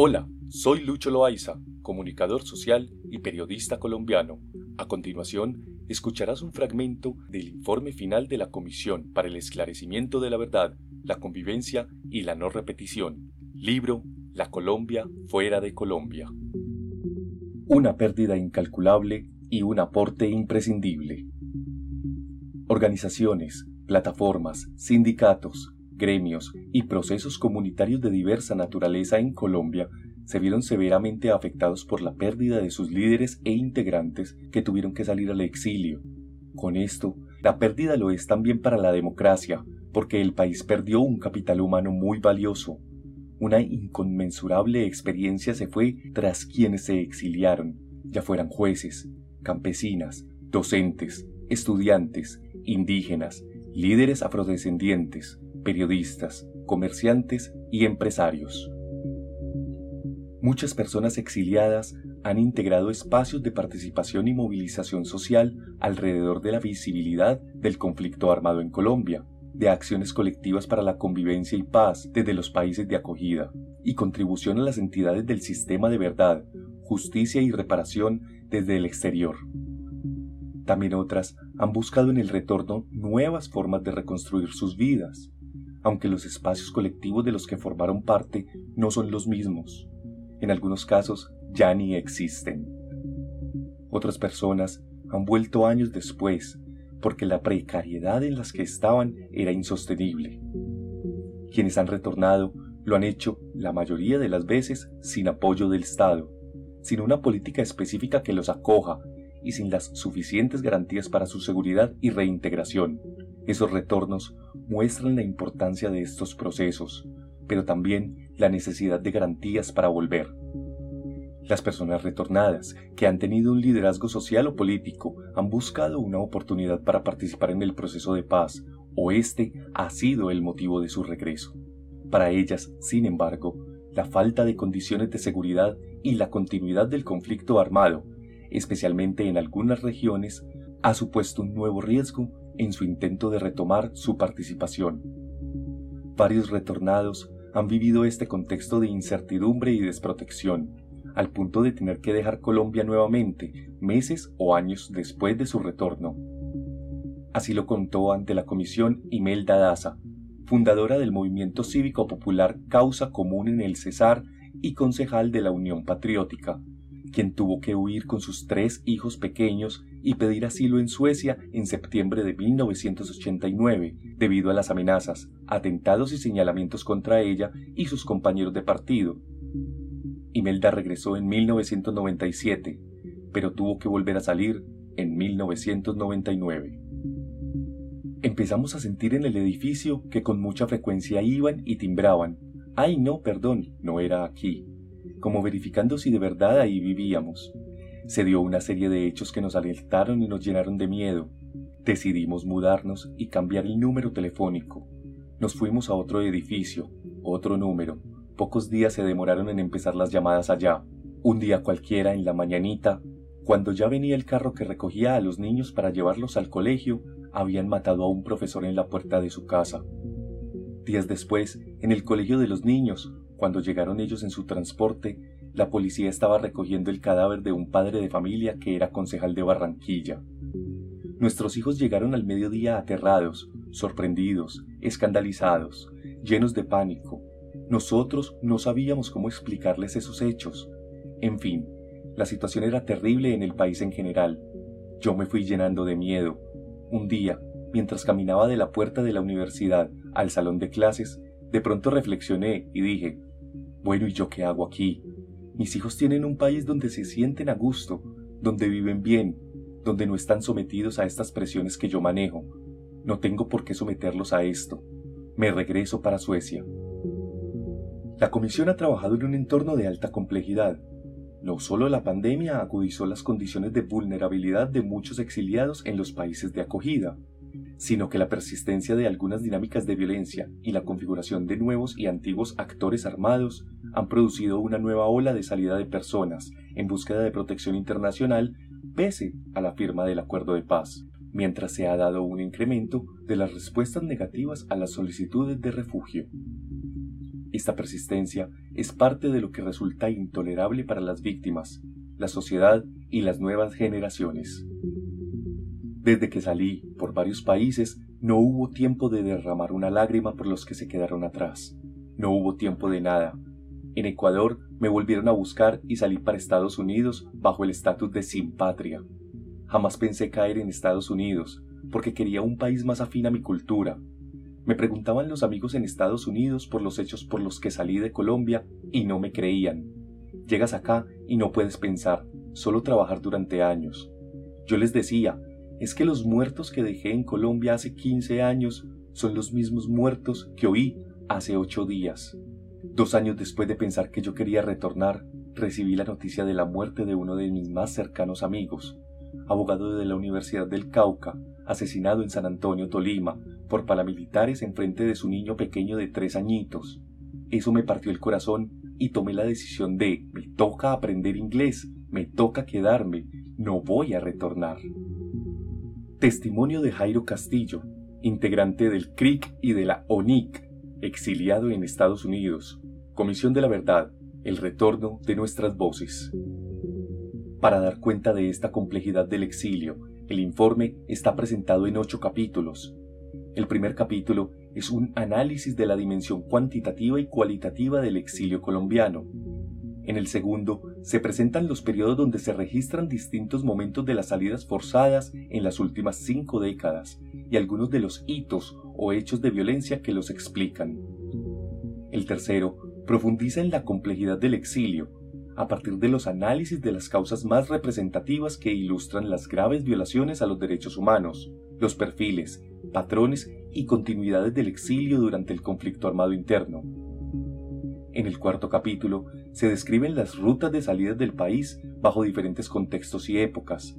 Hola, soy Lucho Loaiza, comunicador social y periodista colombiano. A continuación, escucharás un fragmento del informe final de la Comisión para el Esclarecimiento de la Verdad, la Convivencia y la No Repetición. Libro La Colombia fuera de Colombia. Una pérdida incalculable y un aporte imprescindible. Organizaciones, plataformas, sindicatos, gremios y procesos comunitarios de diversa naturaleza en Colombia se vieron severamente afectados por la pérdida de sus líderes e integrantes que tuvieron que salir al exilio. Con esto, la pérdida lo es también para la democracia, porque el país perdió un capital humano muy valioso. Una inconmensurable experiencia se fue tras quienes se exiliaron, ya fueran jueces, campesinas, docentes, estudiantes, indígenas, líderes afrodescendientes, periodistas, comerciantes y empresarios. Muchas personas exiliadas han integrado espacios de participación y movilización social alrededor de la visibilidad del conflicto armado en Colombia, de acciones colectivas para la convivencia y paz desde los países de acogida, y contribución a las entidades del sistema de verdad, justicia y reparación desde el exterior. También otras han buscado en el retorno nuevas formas de reconstruir sus vidas, aunque los espacios colectivos de los que formaron parte no son los mismos. En algunos casos ya ni existen. Otras personas han vuelto años después porque la precariedad en las que estaban era insostenible. Quienes han retornado lo han hecho la mayoría de las veces sin apoyo del Estado, sin una política específica que los acoja y sin las suficientes garantías para su seguridad y reintegración. Esos retornos muestran la importancia de estos procesos, pero también la necesidad de garantías para volver. Las personas retornadas, que han tenido un liderazgo social o político, han buscado una oportunidad para participar en el proceso de paz, o este ha sido el motivo de su regreso. Para ellas, sin embargo, la falta de condiciones de seguridad y la continuidad del conflicto armado, especialmente en algunas regiones, ha supuesto un nuevo riesgo en su intento de retomar su participación. Varios retornados han vivido este contexto de incertidumbre y desprotección, al punto de tener que dejar Colombia nuevamente meses o años después de su retorno. Así lo contó ante la comisión Imelda Daza, fundadora del movimiento cívico popular Causa Común en el Cesar y concejal de la Unión Patriótica, quien tuvo que huir con sus tres hijos pequeños y pedir asilo en Suecia en septiembre de 1989 debido a las amenazas, atentados y señalamientos contra ella y sus compañeros de partido. Imelda regresó en 1997, pero tuvo que volver a salir en 1999. Empezamos a sentir en el edificio que con mucha frecuencia iban y timbraban. Ay, no, perdón, no era aquí como verificando si de verdad ahí vivíamos. Se dio una serie de hechos que nos alertaron y nos llenaron de miedo. Decidimos mudarnos y cambiar el número telefónico. Nos fuimos a otro edificio, otro número. Pocos días se demoraron en empezar las llamadas allá. Un día cualquiera, en la mañanita, cuando ya venía el carro que recogía a los niños para llevarlos al colegio, habían matado a un profesor en la puerta de su casa. Días después, en el colegio de los niños, cuando llegaron ellos en su transporte, la policía estaba recogiendo el cadáver de un padre de familia que era concejal de Barranquilla. Nuestros hijos llegaron al mediodía aterrados, sorprendidos, escandalizados, llenos de pánico. Nosotros no sabíamos cómo explicarles esos hechos. En fin, la situación era terrible en el país en general. Yo me fui llenando de miedo. Un día, mientras caminaba de la puerta de la universidad al salón de clases, de pronto reflexioné y dije, bueno, ¿y yo qué hago aquí? Mis hijos tienen un país donde se sienten a gusto, donde viven bien, donde no están sometidos a estas presiones que yo manejo. No tengo por qué someterlos a esto. Me regreso para Suecia. La comisión ha trabajado en un entorno de alta complejidad. No solo la pandemia agudizó las condiciones de vulnerabilidad de muchos exiliados en los países de acogida, sino que la persistencia de algunas dinámicas de violencia y la configuración de nuevos y antiguos actores armados han producido una nueva ola de salida de personas en búsqueda de protección internacional pese a la firma del acuerdo de paz, mientras se ha dado un incremento de las respuestas negativas a las solicitudes de refugio. Esta persistencia es parte de lo que resulta intolerable para las víctimas, la sociedad y las nuevas generaciones. Desde que salí por varios países, no hubo tiempo de derramar una lágrima por los que se quedaron atrás. No hubo tiempo de nada. En Ecuador me volvieron a buscar y salí para Estados Unidos bajo el estatus de sin patria. Jamás pensé caer en Estados Unidos, porque quería un país más afín a mi cultura. Me preguntaban los amigos en Estados Unidos por los hechos por los que salí de Colombia y no me creían. Llegas acá y no puedes pensar, solo trabajar durante años. Yo les decía, es que los muertos que dejé en Colombia hace 15 años son los mismos muertos que oí hace ocho días. Dos años después de pensar que yo quería retornar, recibí la noticia de la muerte de uno de mis más cercanos amigos, abogado de la Universidad del Cauca, asesinado en San Antonio, Tolima, por paramilitares en frente de su niño pequeño de tres añitos. Eso me partió el corazón y tomé la decisión de me toca aprender inglés, me toca quedarme, no voy a retornar. Testimonio de Jairo Castillo, integrante del CRIC y de la ONIC, exiliado en Estados Unidos. Comisión de la Verdad, el retorno de nuestras voces. Para dar cuenta de esta complejidad del exilio, el informe está presentado en ocho capítulos. El primer capítulo es un análisis de la dimensión cuantitativa y cualitativa del exilio colombiano, en el segundo, se presentan los periodos donde se registran distintos momentos de las salidas forzadas en las últimas cinco décadas y algunos de los hitos o hechos de violencia que los explican. El tercero profundiza en la complejidad del exilio, a partir de los análisis de las causas más representativas que ilustran las graves violaciones a los derechos humanos, los perfiles, patrones y continuidades del exilio durante el conflicto armado interno. En el cuarto capítulo se describen las rutas de salida del país bajo diferentes contextos y épocas,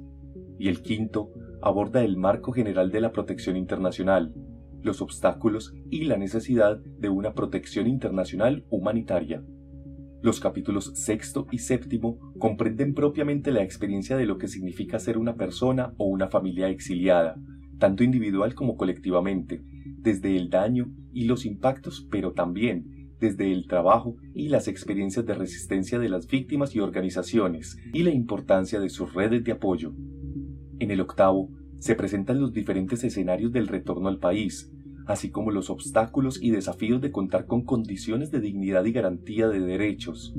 y el quinto aborda el marco general de la protección internacional, los obstáculos y la necesidad de una protección internacional humanitaria. Los capítulos sexto y séptimo comprenden propiamente la experiencia de lo que significa ser una persona o una familia exiliada, tanto individual como colectivamente, desde el daño y los impactos, pero también desde el trabajo y las experiencias de resistencia de las víctimas y organizaciones y la importancia de sus redes de apoyo. En el octavo, se presentan los diferentes escenarios del retorno al país, así como los obstáculos y desafíos de contar con condiciones de dignidad y garantía de derechos.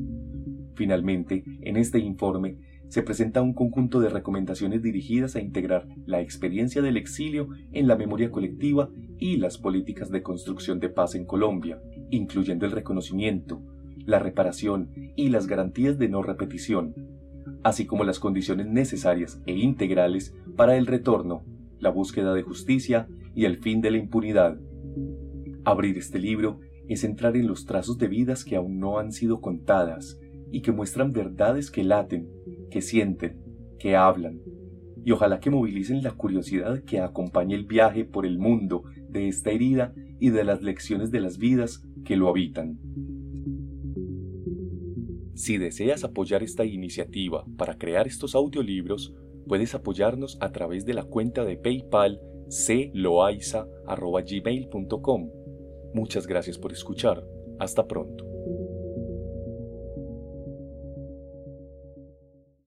Finalmente, en este informe, se presenta un conjunto de recomendaciones dirigidas a integrar la experiencia del exilio en la memoria colectiva y las políticas de construcción de paz en Colombia, incluyendo el reconocimiento, la reparación y las garantías de no repetición, así como las condiciones necesarias e integrales para el retorno, la búsqueda de justicia y el fin de la impunidad. Abrir este libro es entrar en los trazos de vidas que aún no han sido contadas y que muestran verdades que laten, que sienten, que hablan, y ojalá que movilicen la curiosidad que acompañe el viaje por el mundo de esta herida y de las lecciones de las vidas que lo habitan. Si deseas apoyar esta iniciativa para crear estos audiolibros, puedes apoyarnos a través de la cuenta de PayPal cloaiza.gmail.com. Muchas gracias por escuchar. Hasta pronto.